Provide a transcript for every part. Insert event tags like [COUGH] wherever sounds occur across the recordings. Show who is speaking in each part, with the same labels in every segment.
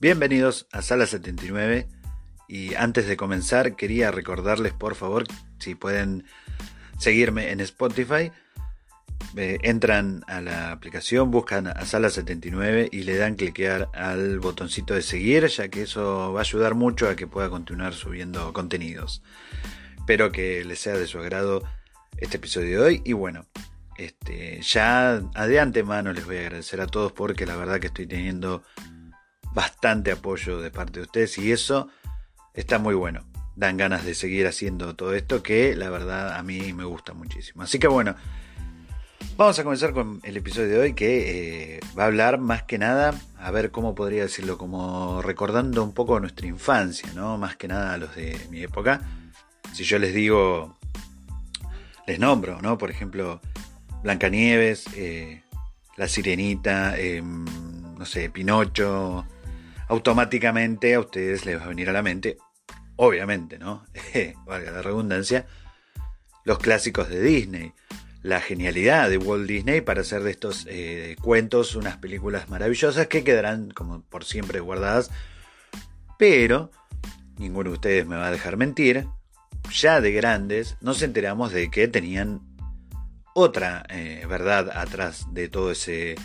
Speaker 1: Bienvenidos a Sala 79 y antes de comenzar quería recordarles por favor si pueden seguirme en Spotify, eh, entran a la aplicación, buscan a Sala 79 y le dan cliquear al botoncito de seguir ya que eso va a ayudar mucho a que pueda continuar subiendo contenidos. Espero que les sea de su agrado este episodio de hoy y bueno, este, ya de antemano les voy a agradecer a todos porque la verdad que estoy teniendo bastante apoyo de parte de ustedes y eso está muy bueno. Dan ganas de seguir haciendo todo esto que la verdad a mí me gusta muchísimo. Así que bueno, vamos a comenzar con el episodio de hoy que eh, va a hablar más que nada, a ver cómo podría decirlo, como recordando un poco nuestra infancia, ¿no? Más que nada a los de mi época. Si yo les digo, les nombro, ¿no? Por ejemplo, Blancanieves, eh, La Sirenita, em, no sé, Pinocho, automáticamente a ustedes les va a venir a la mente, obviamente, ¿no? [LAUGHS] Valga la redundancia, los clásicos de Disney. La genialidad de Walt Disney para hacer de estos eh, cuentos unas películas maravillosas que quedarán como por siempre guardadas. Pero, ninguno de ustedes me va a dejar mentir, ya de grandes nos enteramos de que tenían otra eh, verdad atrás de todo ese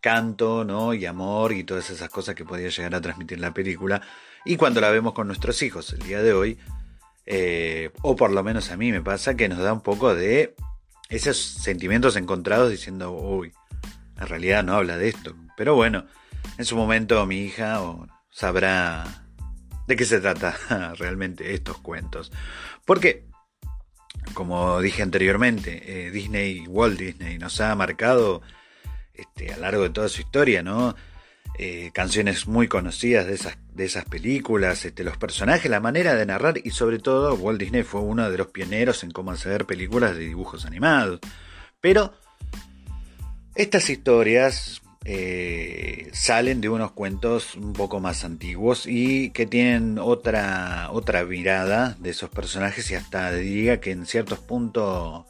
Speaker 1: canto, ¿no? Y amor y todas esas cosas que podía llegar a transmitir la película. Y cuando la vemos con nuestros hijos el día de hoy, eh, o por lo menos a mí me pasa que nos da un poco de esos sentimientos encontrados diciendo, uy, en realidad no habla de esto. Pero bueno, en su momento mi hija sabrá de qué se trata [LAUGHS] realmente estos cuentos. Porque, como dije anteriormente, eh, Disney, Walt Disney nos ha marcado este, a lo largo de toda su historia, ¿no? Eh, canciones muy conocidas de esas, de esas películas, este, los personajes, la manera de narrar y sobre todo Walt Disney fue uno de los pioneros en cómo hacer películas de dibujos animados. Pero estas historias eh, salen de unos cuentos un poco más antiguos y que tienen otra, otra mirada de esos personajes y hasta diría que en ciertos puntos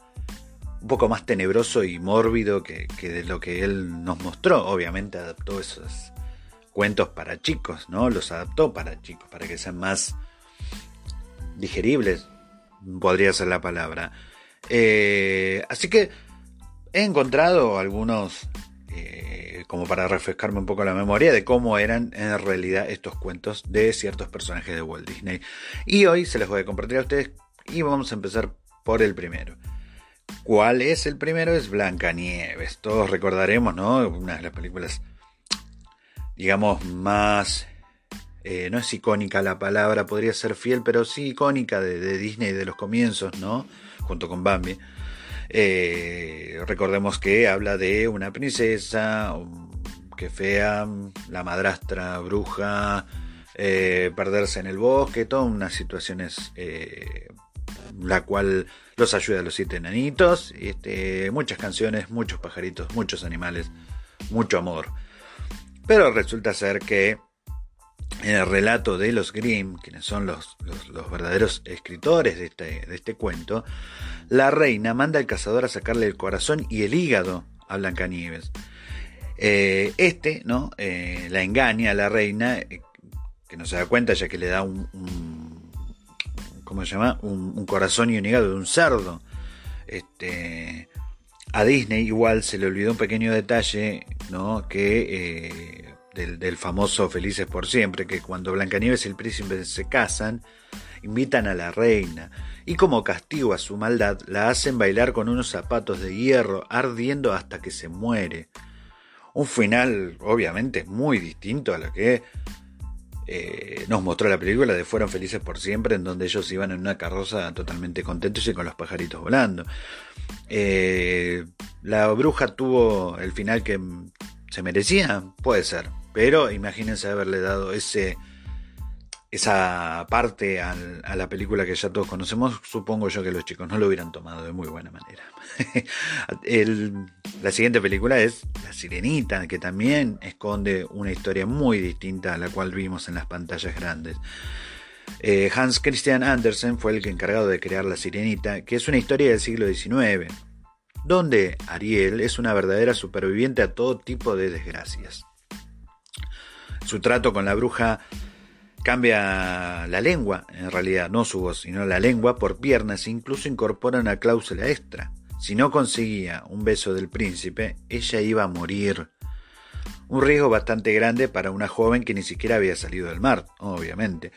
Speaker 1: un poco más tenebroso y mórbido que, de lo que él nos mostró. Obviamente adaptó esos cuentos para chicos, ¿no? Los adaptó para chicos, para que sean más digeribles, podría ser la palabra. Eh, así que he encontrado algunos, eh, como para refrescarme un poco la memoria, de cómo eran en realidad estos cuentos de ciertos personajes de Walt Disney. Y hoy se los voy a compartir a ustedes y vamos a empezar por el primero. ¿Cuál es el primero? Es Blancanieves. Todos recordaremos, ¿no? Una de las películas, digamos, más... Eh, no es icónica la palabra, podría ser fiel, pero sí icónica de, Disney de los comienzos, ¿no? Junto con Bambi. Eh, recordemos que habla de una princesa, que fea, la madrastra bruja, eh, perderse en el bosque, todas unas situaciones la cual los ayuda a los siete enanitos, este, muchas canciones, muchos pajaritos, muchos animales, mucho amor. Pero resulta ser que en el relato de los Grimm, quienes son los, los, verdaderos escritores de este, de este, cuento, la reina manda al cazador a sacarle el corazón y el hígado a Blancanieves. Eh, este, ¿no? Eh, la engaña a la reina, eh, que no se da cuenta ya que le da un ¿cómo se llama? Un, corazón y un hígado de un cerdo. Este, a Disney igual se le olvidó un pequeño detalle, ¿no? Que del, famoso Felices por Siempre, que cuando Blancanieves y el príncipe se casan, invitan a la reina y como castigo a su maldad la hacen bailar con unos zapatos de hierro ardiendo hasta que se muere. Un final obviamente muy distinto a lo que eh, nos mostró la película de Fueron Felices por Siempre, en donde ellos iban en una carroza totalmente contentos y con los pajaritos volando. Eh, la bruja tuvo el final que se merecía, puede ser, pero imagínense haberle dado ese esa parte a la película que ya todos conocemos, supongo yo que los chicos no lo hubieran tomado de muy buena manera. [LAUGHS] la siguiente película es La Sirenita, que también esconde una historia muy distinta a la cual vimos en las pantallas grandes. Eh, Hans Christian Andersen fue el encargado de crear La Sirenita, que es una historia del siglo XIX, donde Ariel es una verdadera superviviente a todo tipo de desgracias. Su trato con la bruja Cambia la lengua, en realidad, no su voz, sino la lengua por piernas e incluso incorpora una cláusula extra. Si no conseguía un beso del príncipe, ella iba a morir. Un riesgo bastante grande para una joven que ni siquiera había salido del mar, obviamente.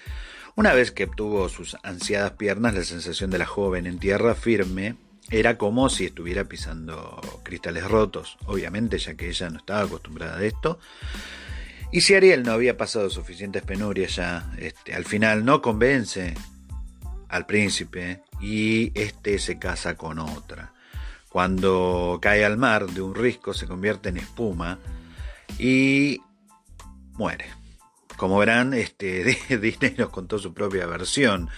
Speaker 1: Una vez que obtuvo sus ansiadas piernas, la sensación de la joven en tierra firme era como si estuviera pisando cristales rotos, obviamente, ya que ella no estaba acostumbrada a esto. Y si Ariel no había pasado suficientes penurias ya, este, al final no convence al príncipe y este se casa con otra. Cuando cae al mar de un risco se convierte en espuma y muere. Como verán, este, [LAUGHS] Disney nos contó su propia versión.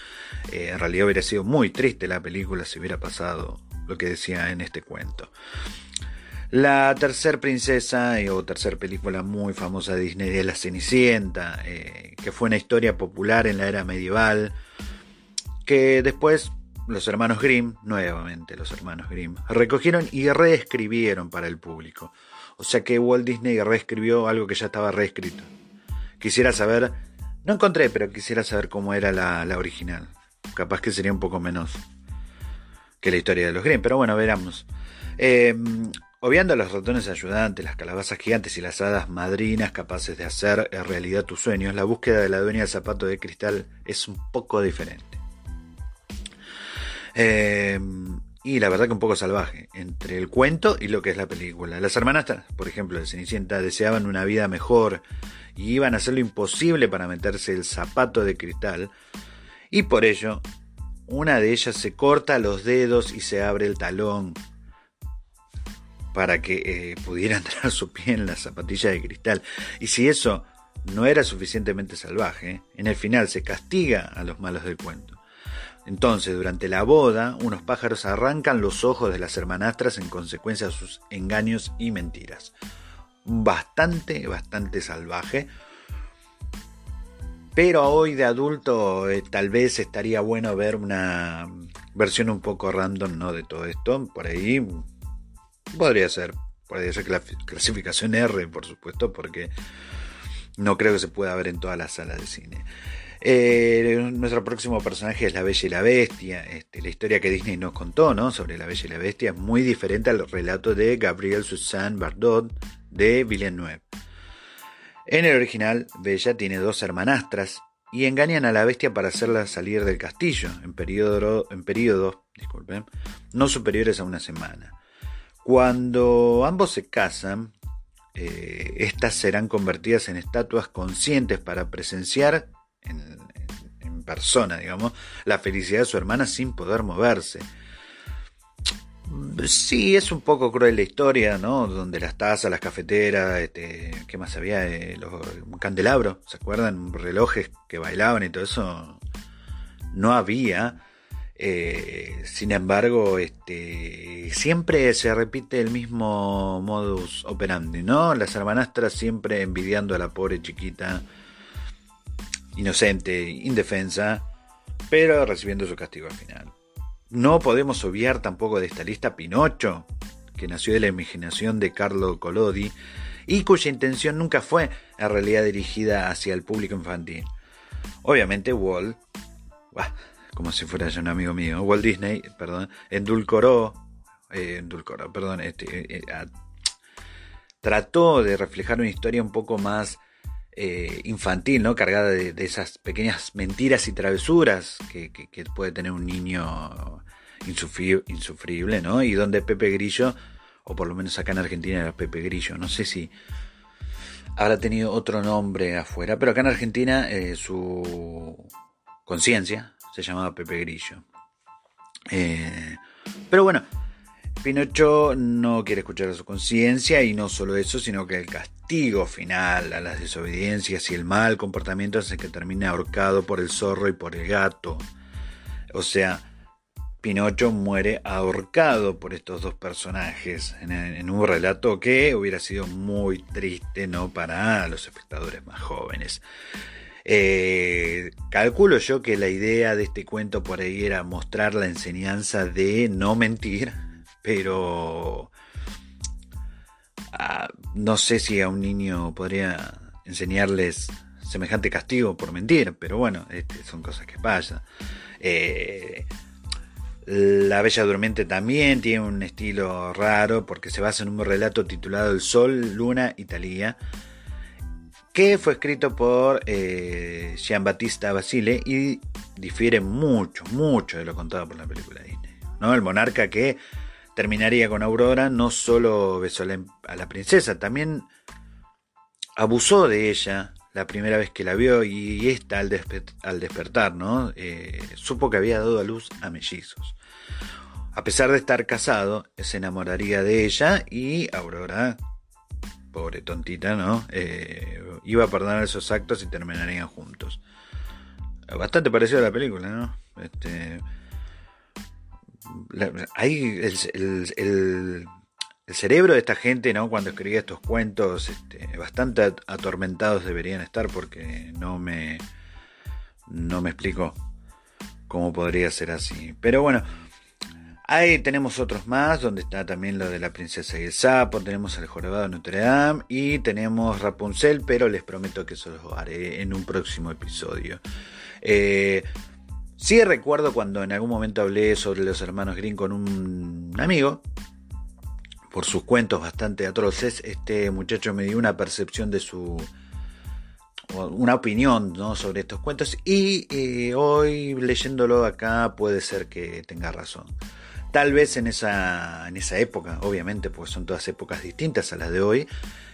Speaker 1: Eh, en realidad hubiera sido muy triste la película si hubiera pasado lo que decía en este cuento. La tercer princesa eh, o tercer película muy famosa de Disney es La Cenicienta, eh, que fue una historia popular en la era medieval, que después los hermanos Grimm, nuevamente los hermanos Grimm, recogieron y reescribieron para el público. O sea que Walt Disney reescribió algo que ya estaba reescrito. Quisiera saber, no encontré, pero quisiera saber cómo era la, original. Capaz que sería un poco menos que la historia de los Grimm, pero bueno, veremos. Eh, Obviando a los ratones ayudantes, las calabazas gigantes y las hadas madrinas capaces de hacer realidad tus sueños, la búsqueda de la dueña del zapato de cristal es un poco diferente. Em, y la verdad que un poco salvaje, entre el cuento y lo que es la película. Las hermanas, por ejemplo, de Cenicienta, deseaban una vida mejor y iban a hacer lo imposible para meterse el zapato de cristal, y por ello, una de ellas se corta los dedos y se abre el talón para que eh, pudiera [LAUGHS] entrar su pie en la zapatilla de cristal. Y si eso no era suficientemente salvaje, en el final se castiga a los malos del cuento. Entonces, durante la boda, unos pájaros arrancan los ojos de las hermanastras en consecuencia de sus engaños y mentiras. Bastante, bastante salvaje. Pero hoy de adulto eh, tal vez estaría bueno ver una versión un poco random ¿no? de todo esto. Por ahí Podría ser. Podría ser clasificación R, por supuesto, porque no creo que se pueda ver en todas las salas de cine. Eh, nuestro próximo personaje es la Bella y la Bestia. Este, la historia que Disney nos contó ¿no? sobre la Bella y la Bestia es muy diferente al relato de Gabriel Suzanne Bardot de Villeneuve. En el original, Bella tiene dos hermanastras y engañan a la bestia para hacerla salir del castillo en periodos en periodo, no superiores a una semana. Cuando ambos se casan, eh, estas serán convertidas en estatuas conscientes para presenciar en, persona, digamos, la felicidad de su hermana sin poder moverse. Sí, es un poco cruel la historia, ¿no? Donde las tazas, las cafeteras, este, ¿qué más había? Eh, los candelabros, ¿se acuerdan? Relojes que bailaban y todo eso. No había. Eh, sin embargo, este, siempre se repite el mismo modus operandi, ¿no? Las hermanastras siempre envidiando a la pobre chiquita, inocente, indefensa, pero recibiendo su castigo al final. No podemos obviar tampoco de esta lista Pinocho, que nació de la imaginación de Carlo Collodi y cuya intención nunca fue en realidad dirigida hacia el público infantil. Obviamente Walt como si fuera un amigo mío, Walt Disney, perdón, endulcoró, eh, endulcoró, perdón, este, eh, eh, trató de reflejar una historia un poco más infantil, ¿no? Cargada de, esas pequeñas mentiras y travesuras que, puede tener un niño insufrible, ¿no? Y donde Pepe Grillo, o por lo menos acá en Argentina era Pepe Grillo, no sé si habrá tenido otro nombre afuera, pero acá en Argentina eh, su conciencia se llamaba Pepe Grillo. Eh, pero bueno, Pinocho no quiere escuchar a su conciencia y no solo eso, sino que el castigo final a las desobediencias y el mal comportamiento hace que termine ahorcado por el zorro y por el gato. O sea, Pinocho muere ahorcado por estos dos personajes en, un relato que hubiera sido muy triste no para los espectadores más jóvenes. Eh, calculo yo que la idea de este cuento por ahí era mostrar la enseñanza de no mentir, pero ah, no sé si a un niño podría enseñarles semejante castigo por mentir, pero bueno, este, son cosas que pasan. Eh, la Bella Durmiente también tiene un estilo raro porque se basa en un relato titulado El Sol, Luna, Italia, que fue escrito por eh, Giambattista Basile y difiere mucho, mucho de lo contado por la película Disney. ¿no? El monarca que terminaría con Aurora no solo besó a la princesa, también abusó de ella la primera vez que la vio y esta al, despertar, ¿no? Eh, supo que había dado a luz a mellizos. A pesar de estar casado, se enamoraría de ella y Aurora, pobre tontita, ¿no? Eh, iba a perdonar esos actos y terminarían juntos. Bastante parecido a la película, ¿no? Este, ahí el, cerebro de esta gente, ¿no? Cuando escribía estos cuentos, este, bastante atormentados deberían estar porque no me, no me explico cómo podría ser así. Pero bueno, Ahí tenemos otros más, donde está también lo de la princesa y el sapo, tenemos el jorobado de Notre Dame y tenemos Rapunzel, pero les prometo que eso lo haré en un próximo episodio. Eh, sí recuerdo cuando en algún momento hablé sobre los hermanos Green con un amigo, por sus cuentos bastante atroces, este muchacho me dio una percepción de su una opinión sobre estos cuentos y eh, hoy leyéndolo acá puede ser que tenga razón. Tal vez en esa, en esa época, obviamente, porque son todas épocas distintas a las de hoy,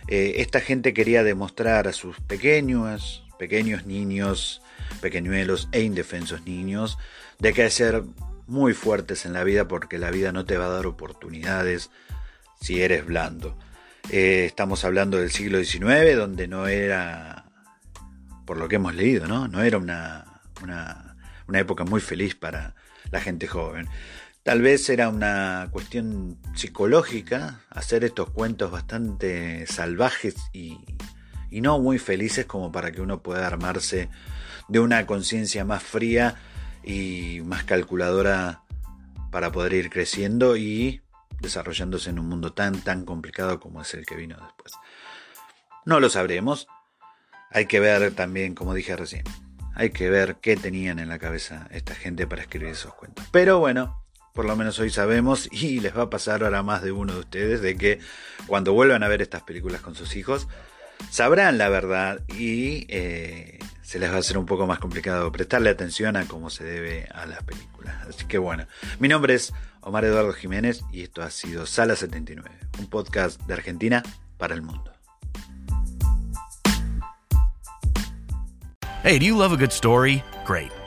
Speaker 1: eh, esta gente quería demostrar a sus pequeños, pequeños niños, pequeñuelos e indefensos niños, de que hay que ser muy fuertes en la vida porque la vida no te va a dar oportunidades si eres blando. Eh, estamos hablando del siglo XIX, donde no era, por lo que hemos leído, no, no era una, una, una época muy feliz para la gente joven. Tal vez era una cuestión psicológica hacer estos cuentos bastante salvajes y, no muy felices como para que uno pueda armarse de una conciencia más fría y más calculadora para poder ir creciendo y desarrollándose en un mundo tan tan complicado como es el que vino después. No lo sabremos. Hay que ver también, como dije recién, hay que ver qué tenían en la cabeza esta gente para escribir esos cuentos. Pero bueno, por lo menos hoy sabemos, [LAUGHS] y les va a pasar ahora más de uno de ustedes, de que cuando vuelvan a ver estas películas con sus hijos, sabrán la verdad y eh, se les va a hacer un poco más complicado prestarle atención a cómo se debe a las películas. Así que bueno, mi nombre es Omar Eduardo Jiménez y esto ha sido Sala 79, un podcast de Argentina para el mundo.
Speaker 2: Hey, do you love a good story? Great.